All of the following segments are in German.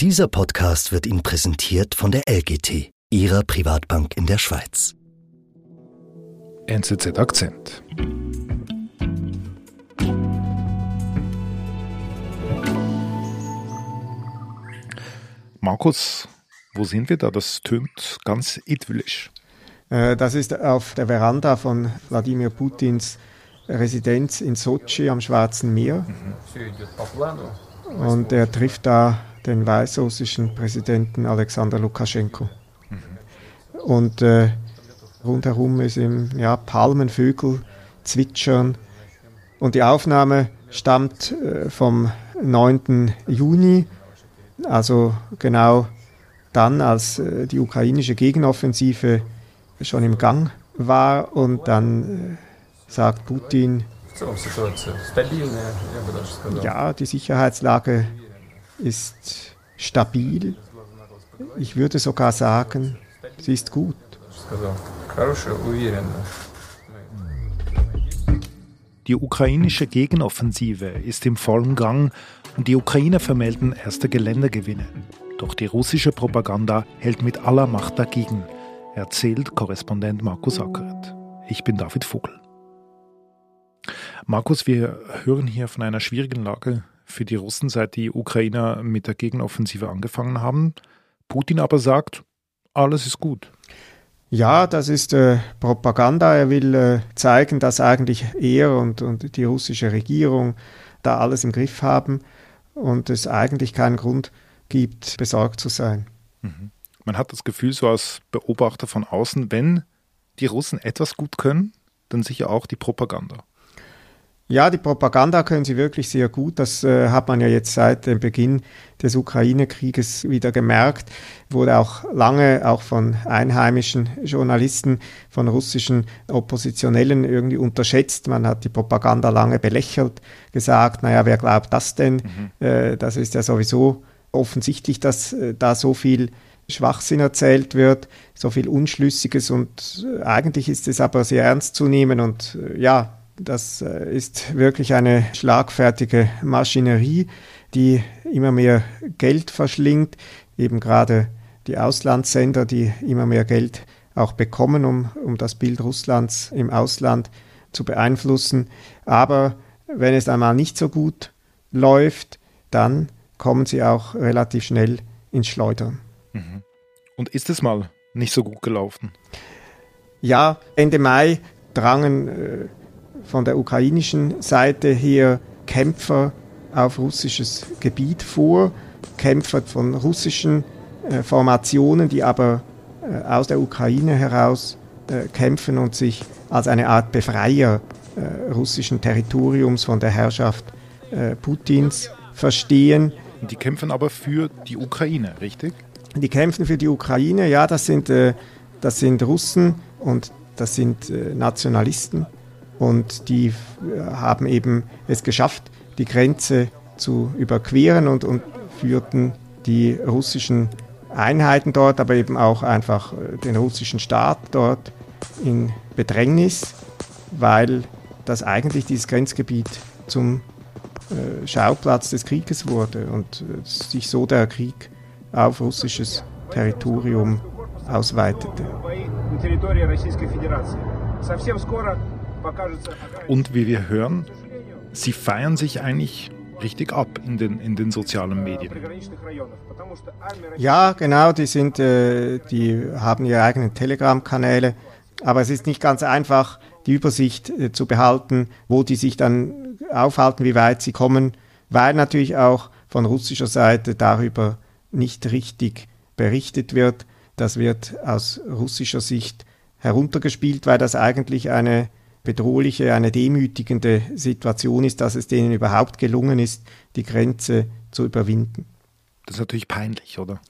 Dieser Podcast wird Ihnen präsentiert von der LGT, Ihrer Privatbank in der Schweiz. NZZ Akzent. Markus, wo sind wir da? Das tönt ganz idyllisch. Äh, das ist auf der Veranda von Wladimir Putins Residenz in Sochi am Schwarzen Meer. Und er trifft da den weißrussischen Präsidenten Alexander Lukaschenko. Und äh, rundherum ist im ja, Palmenvögel zwitschern. Und die Aufnahme stammt äh, vom 9. Juni, also genau dann, als äh, die ukrainische Gegenoffensive schon im Gang war und dann äh, sagt Putin, ja, die Sicherheitslage ist stabil. Ich würde sogar sagen, sie ist gut. Die ukrainische Gegenoffensive ist im vollen Gang und die Ukrainer vermelden erste Geländegewinne. Doch die russische Propaganda hält mit aller Macht dagegen, erzählt Korrespondent Markus Ackeret. Ich bin David Vogel. Markus, wir hören hier von einer schwierigen Lage für die Russen, seit die Ukrainer mit der Gegenoffensive angefangen haben. Putin aber sagt, alles ist gut. Ja, das ist äh, Propaganda. Er will äh, zeigen, dass eigentlich er und, und die russische Regierung da alles im Griff haben und es eigentlich keinen Grund gibt, besorgt zu sein. Mhm. Man hat das Gefühl, so als Beobachter von außen, wenn die Russen etwas gut können, dann sicher auch die Propaganda. Ja, die Propaganda können sie wirklich sehr gut. Das äh, hat man ja jetzt seit dem Beginn des Ukraine-Krieges wieder gemerkt. Wurde auch lange auch von einheimischen Journalisten, von russischen Oppositionellen irgendwie unterschätzt. Man hat die Propaganda lange belächelt, gesagt, naja, wer glaubt das denn? Mhm. Äh, das ist ja sowieso offensichtlich, dass äh, da so viel Schwachsinn erzählt wird, so viel Unschlüssiges und äh, eigentlich ist es aber sehr ernst zu nehmen und äh, ja, das äh, ist wirklich eine schlagfertige Maschinerie, die immer mehr Geld verschlingt, eben gerade die Auslandssender, die immer mehr Geld auch bekommen, um, um das Bild Russlands im Ausland zu beeinflussen. Aber wenn es einmal nicht so gut läuft, dann kommen sie auch relativ schnell ins Schleudern. Mhm. Und ist es mal nicht so gut gelaufen? Ja, Ende Mai drangen äh, von der ukrainischen Seite her Kämpfer auf russisches Gebiet vor, Kämpfer von russischen äh, Formationen, die aber äh, aus der Ukraine heraus äh, kämpfen und sich als eine Art Befreier äh, russischen Territoriums von der Herrschaft äh, Putins verstehen. Die kämpfen aber für die Ukraine, richtig? Die kämpfen für die Ukraine, ja, das sind, äh, das sind Russen und das sind Nationalisten und die äh, haben eben es geschafft, die Grenze zu überqueren und, und führten die russischen Einheiten dort, aber eben auch einfach äh, den russischen Staat dort in Bedrängnis, weil das eigentlich dieses Grenzgebiet zum äh, Schauplatz des Krieges wurde und sich so der Krieg auf russisches Territorium ausweitete. Und wie wir hören, sie feiern sich eigentlich richtig ab in den, in den sozialen Medien. Ja, genau, die sind, äh, die haben ihre eigenen Telegram-Kanäle, aber es ist nicht ganz einfach, die Übersicht äh, zu behalten, wo die sich dann aufhalten, wie weit sie kommen, weil natürlich auch von russischer Seite darüber nicht richtig berichtet wird. Das wird aus russischer Sicht heruntergespielt, weil das eigentlich eine bedrohliche, eine demütigende Situation ist, dass es denen überhaupt gelungen ist, die Grenze zu überwinden. Das ist natürlich peinlich, oder?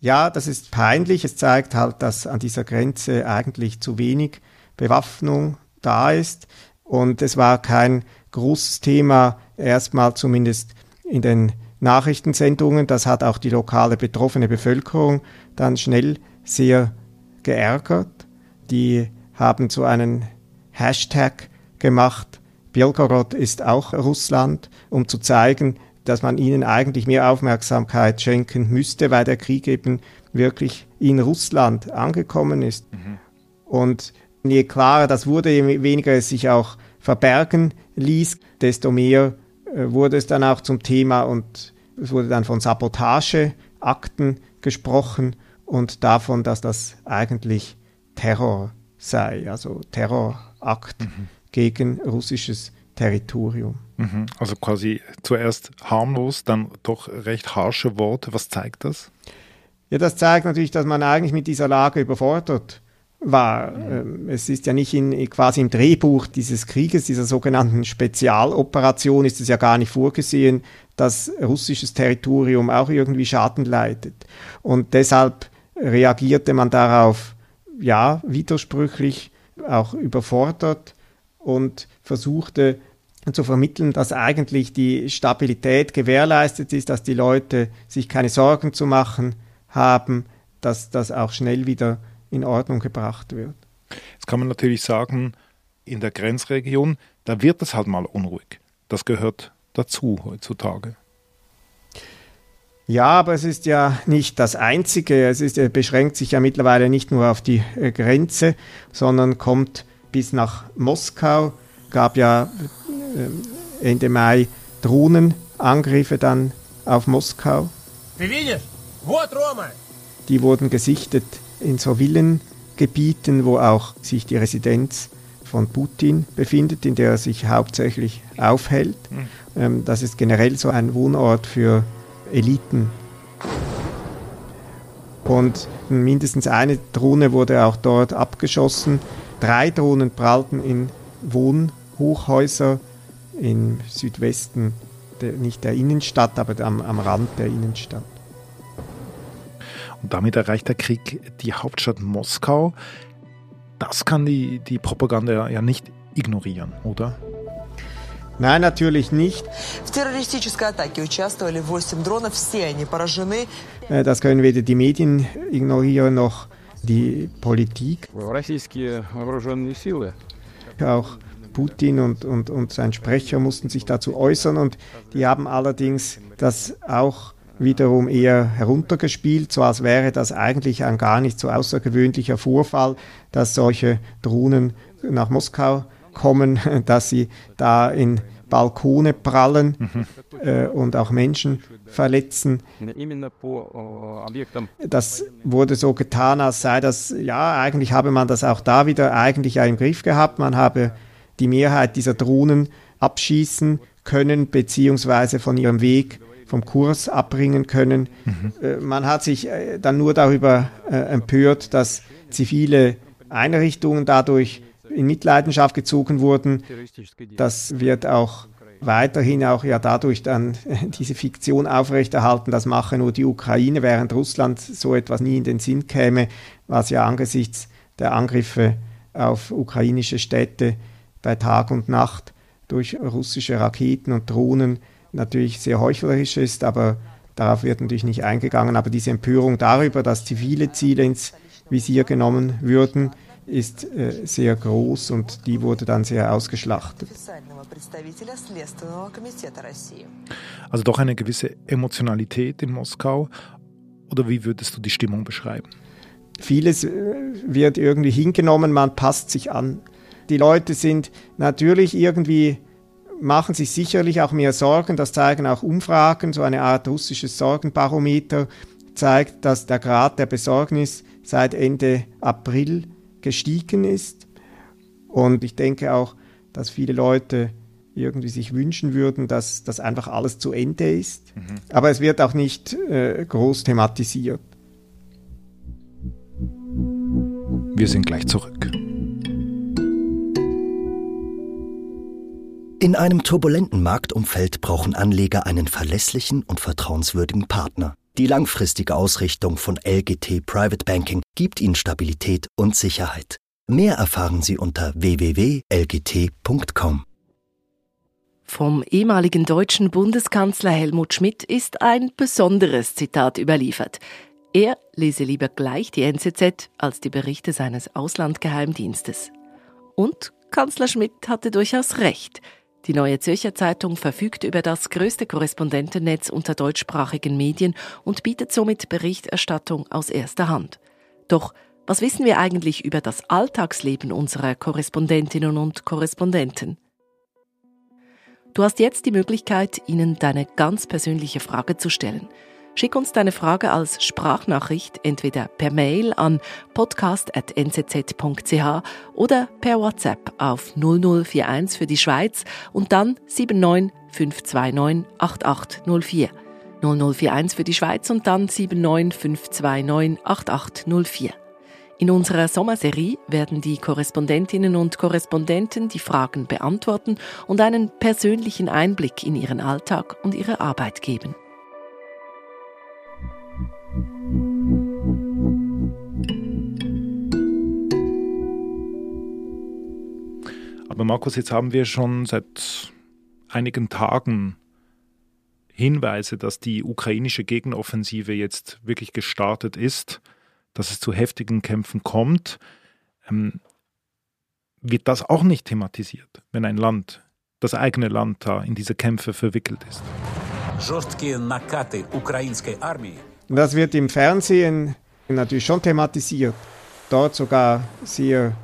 Ja, das ist peinlich. Es zeigt halt, dass an dieser Grenze eigentlich zu wenig Bewaffnung da ist. Und es war kein großes Thema, erstmal zumindest in den Nachrichtensendungen. Das hat auch die lokale betroffene Bevölkerung dann schnell sehr geärgert. Die haben zu einem Hashtag gemacht. Belgorod ist auch Russland, um zu zeigen, dass man ihnen eigentlich mehr Aufmerksamkeit schenken müsste, weil der Krieg eben wirklich in Russland angekommen ist. Mhm. Und je klarer das wurde, je weniger es sich auch verbergen ließ, desto mehr äh, wurde es dann auch zum Thema und es wurde dann von Sabotageakten gesprochen und davon, dass das eigentlich Terror sei, also Terrorakt mhm. gegen russisches Territorium. Mhm. Also quasi zuerst harmlos, dann doch recht harsche Worte. Was zeigt das? Ja, das zeigt natürlich, dass man eigentlich mit dieser Lage überfordert war. Ähm, es ist ja nicht in, quasi im Drehbuch dieses Krieges, dieser sogenannten Spezialoperation, ist es ja gar nicht vorgesehen, dass russisches Territorium auch irgendwie Schaden leidet. Und deshalb reagierte man darauf, ja, widersprüchlich, auch überfordert und versuchte zu vermitteln, dass eigentlich die Stabilität gewährleistet ist, dass die Leute sich keine Sorgen zu machen haben, dass das auch schnell wieder in Ordnung gebracht wird. Jetzt kann man natürlich sagen, in der Grenzregion, da wird es halt mal unruhig. Das gehört dazu heutzutage. Ja, aber es ist ja nicht das Einzige. Es ist, beschränkt sich ja mittlerweile nicht nur auf die äh, Grenze, sondern kommt bis nach Moskau. Gab ja äh, Ende Mai Drohnenangriffe dann auf Moskau. Die wurden gesichtet in so Villengebieten, wo auch sich die Residenz von Putin befindet, in der er sich hauptsächlich aufhält. Mhm. Das ist generell so ein Wohnort für Eliten. Und mindestens eine Drohne wurde auch dort abgeschossen. Drei Drohnen prallten in Wohnhochhäuser im Südwesten, der, nicht der Innenstadt, aber am, am Rand der Innenstadt. Und damit erreicht der Krieg die Hauptstadt Moskau. Das kann die, die Propaganda ja nicht ignorieren, oder? Nein, natürlich nicht. Äh, das können weder die Medien ignorieren noch die Politik. Auch Putin und, und, und sein Sprecher mussten sich dazu äußern und die haben allerdings das auch wiederum eher heruntergespielt, so als wäre das eigentlich ein gar nicht so außergewöhnlicher Vorfall, dass solche Drohnen nach Moskau kommen, dass sie da in Balkone prallen mhm. äh, und auch Menschen verletzen. Das wurde so getan, als sei das, ja, eigentlich habe man das auch da wieder eigentlich ja im Griff gehabt. Man habe die Mehrheit dieser Drohnen abschießen können, beziehungsweise von ihrem Weg vom Kurs abbringen können. Mhm. Äh, man hat sich äh, dann nur darüber äh, empört, dass zivile Einrichtungen dadurch in Mitleidenschaft gezogen wurden. Das wird auch weiterhin auch ja dadurch dann diese Fiktion aufrechterhalten, das mache nur die Ukraine, während Russland so etwas nie in den Sinn käme, was ja angesichts der Angriffe auf ukrainische Städte bei Tag und Nacht durch russische Raketen und Drohnen natürlich sehr heuchlerisch ist, aber darauf wird natürlich nicht eingegangen. Aber diese Empörung darüber, dass zivile Ziele ins Visier genommen würden, ist äh, sehr groß und die wurde dann sehr ausgeschlachtet. Also doch eine gewisse Emotionalität in Moskau. Oder wie würdest du die Stimmung beschreiben? Vieles äh, wird irgendwie hingenommen, man passt sich an. Die Leute sind natürlich irgendwie machen sich sicherlich auch mehr Sorgen. Das zeigen auch Umfragen. So eine Art russisches Sorgenbarometer zeigt, dass der Grad der Besorgnis seit Ende April gestiegen ist. Und ich denke auch, dass viele Leute irgendwie sich wünschen würden, dass das einfach alles zu Ende ist. Mhm. Aber es wird auch nicht äh, groß thematisiert. Wir sind gleich zurück. In einem turbulenten Marktumfeld brauchen Anleger einen verlässlichen und vertrauenswürdigen Partner. Die langfristige Ausrichtung von LGT Private Banking gibt Ihnen Stabilität und Sicherheit. Mehr erfahren Sie unter www.lgt.com. Vom ehemaligen deutschen Bundeskanzler Helmut Schmidt ist ein besonderes Zitat überliefert. Er lese lieber gleich die NZZ als die Berichte seines Auslandgeheimdienstes. Und Kanzler Schmidt hatte durchaus recht. Die Neue Zürcher Zeitung verfügt über das größte Korrespondentennetz unter deutschsprachigen Medien und bietet somit Berichterstattung aus erster Hand. Doch was wissen wir eigentlich über das Alltagsleben unserer Korrespondentinnen und Korrespondenten? Du hast jetzt die Möglichkeit, ihnen deine ganz persönliche Frage zu stellen. Schick uns deine Frage als Sprachnachricht entweder per Mail an podcast.nzz.ch oder per WhatsApp auf 0041 für die Schweiz und dann 79 529 8804. 0041 für die Schweiz und dann 79 529 8804. In unserer Sommerserie werden die Korrespondentinnen und Korrespondenten die Fragen beantworten und einen persönlichen Einblick in ihren Alltag und ihre Arbeit geben. Aber Markus, jetzt haben wir schon seit einigen Tagen Hinweise, dass die ukrainische Gegenoffensive jetzt wirklich gestartet ist, dass es zu heftigen Kämpfen kommt. Ähm, wird das auch nicht thematisiert, wenn ein Land, das eigene Land da in diese Kämpfe verwickelt ist? Das wird im Fernsehen natürlich schon thematisiert. Dort sogar sehr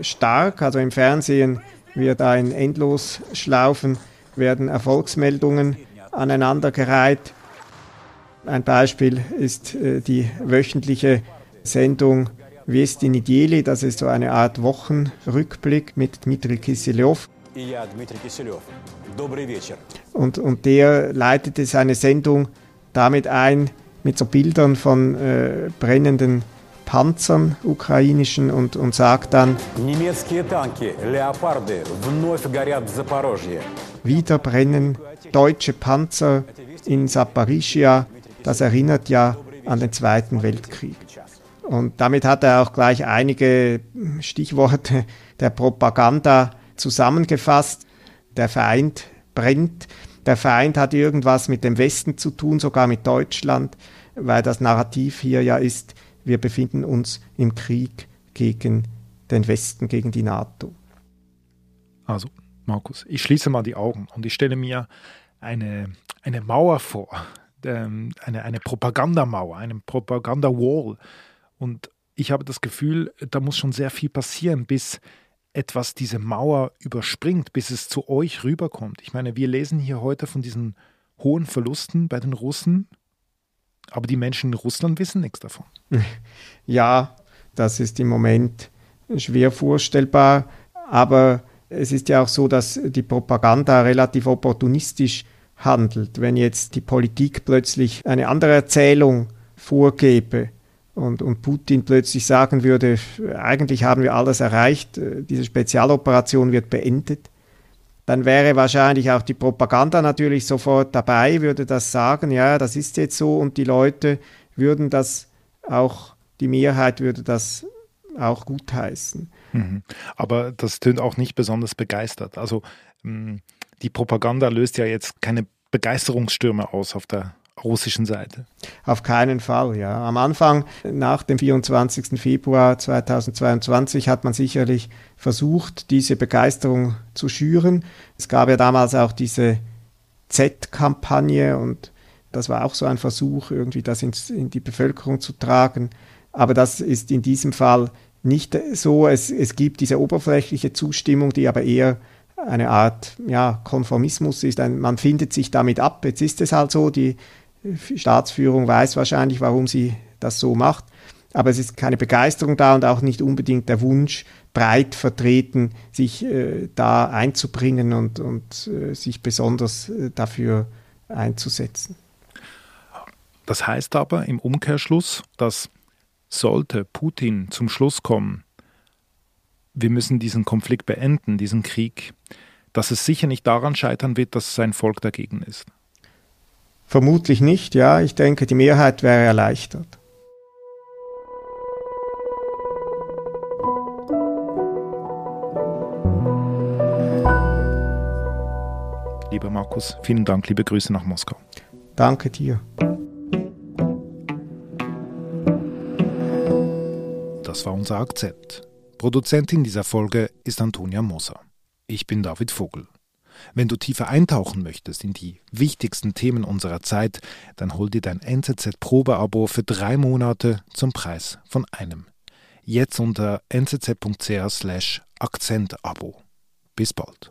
stark. Also im Fernsehen wird ein Endlosschlaufen, werden Erfolgsmeldungen aneinandergereiht. Ein Beispiel ist äh, die wöchentliche Sendung Westi Nedeli, das ist so eine Art Wochenrückblick mit Dmitri Kiselev. Und, und der leitete seine Sendung damit ein, mit so Bildern von äh, brennenden Panzern, ukrainischen, und, und sagt dann, wieder brennen deutsche Panzer in Saporischia. Das erinnert ja an den Zweiten Weltkrieg. Und damit hat er auch gleich einige Stichworte der Propaganda zusammengefasst. Der Feind brennt. Der Feind hat irgendwas mit dem Westen zu tun, sogar mit Deutschland, weil das Narrativ hier ja ist, wir befinden uns im Krieg gegen den Westen, gegen die NATO. Also, Markus, ich schließe mal die Augen und ich stelle mir eine, eine Mauer vor, ähm, eine, eine Propagandamauer, eine Propaganda-Wall. Und ich habe das Gefühl, da muss schon sehr viel passieren, bis etwas diese Mauer überspringt, bis es zu euch rüberkommt. Ich meine, wir lesen hier heute von diesen hohen Verlusten bei den Russen, aber die Menschen in Russland wissen nichts davon. Ja, das ist im Moment schwer vorstellbar, aber es ist ja auch so, dass die Propaganda relativ opportunistisch handelt. Wenn jetzt die Politik plötzlich eine andere Erzählung vorgebe und, und Putin plötzlich sagen würde, eigentlich haben wir alles erreicht, diese Spezialoperation wird beendet, dann wäre wahrscheinlich auch die Propaganda natürlich sofort dabei, würde das sagen, ja, das ist jetzt so und die Leute würden das auch, die Mehrheit würde das auch gutheißen. Mhm. Aber das tönt auch nicht besonders begeistert. Also mm, die Propaganda löst ja jetzt keine Begeisterungsstürme aus auf der russischen Seite. Auf keinen Fall, ja. Am Anfang, nach dem 24. Februar 2022, hat man sicherlich versucht, diese Begeisterung zu schüren. Es gab ja damals auch diese Z-Kampagne und das war auch so ein Versuch, irgendwie das in die Bevölkerung zu tragen. Aber das ist in diesem Fall nicht so. Es, es gibt diese oberflächliche Zustimmung, die aber eher eine Art ja, Konformismus ist. Ein, man findet sich damit ab. Jetzt ist es halt so, die Staatsführung weiß wahrscheinlich, warum sie das so macht. Aber es ist keine Begeisterung da und auch nicht unbedingt der Wunsch, breit vertreten, sich äh, da einzubringen und, und äh, sich besonders äh, dafür einzusetzen. Das heißt aber im Umkehrschluss, dass sollte Putin zum Schluss kommen, wir müssen diesen Konflikt beenden, diesen Krieg, dass es sicher nicht daran scheitern wird, dass sein Volk dagegen ist. Vermutlich nicht, ja. Ich denke, die Mehrheit wäre erleichtert. Lieber Markus, vielen Dank, liebe Grüße nach Moskau. Danke dir. Das war unser Akzent. Produzentin dieser Folge ist Antonia Moser. Ich bin David Vogel. Wenn du tiefer eintauchen möchtest in die wichtigsten Themen unserer Zeit, dann hol dir dein NZZ-Probeabo für drei Monate zum Preis von einem. Jetzt unter nzz.ch/akzentabo. Bis bald.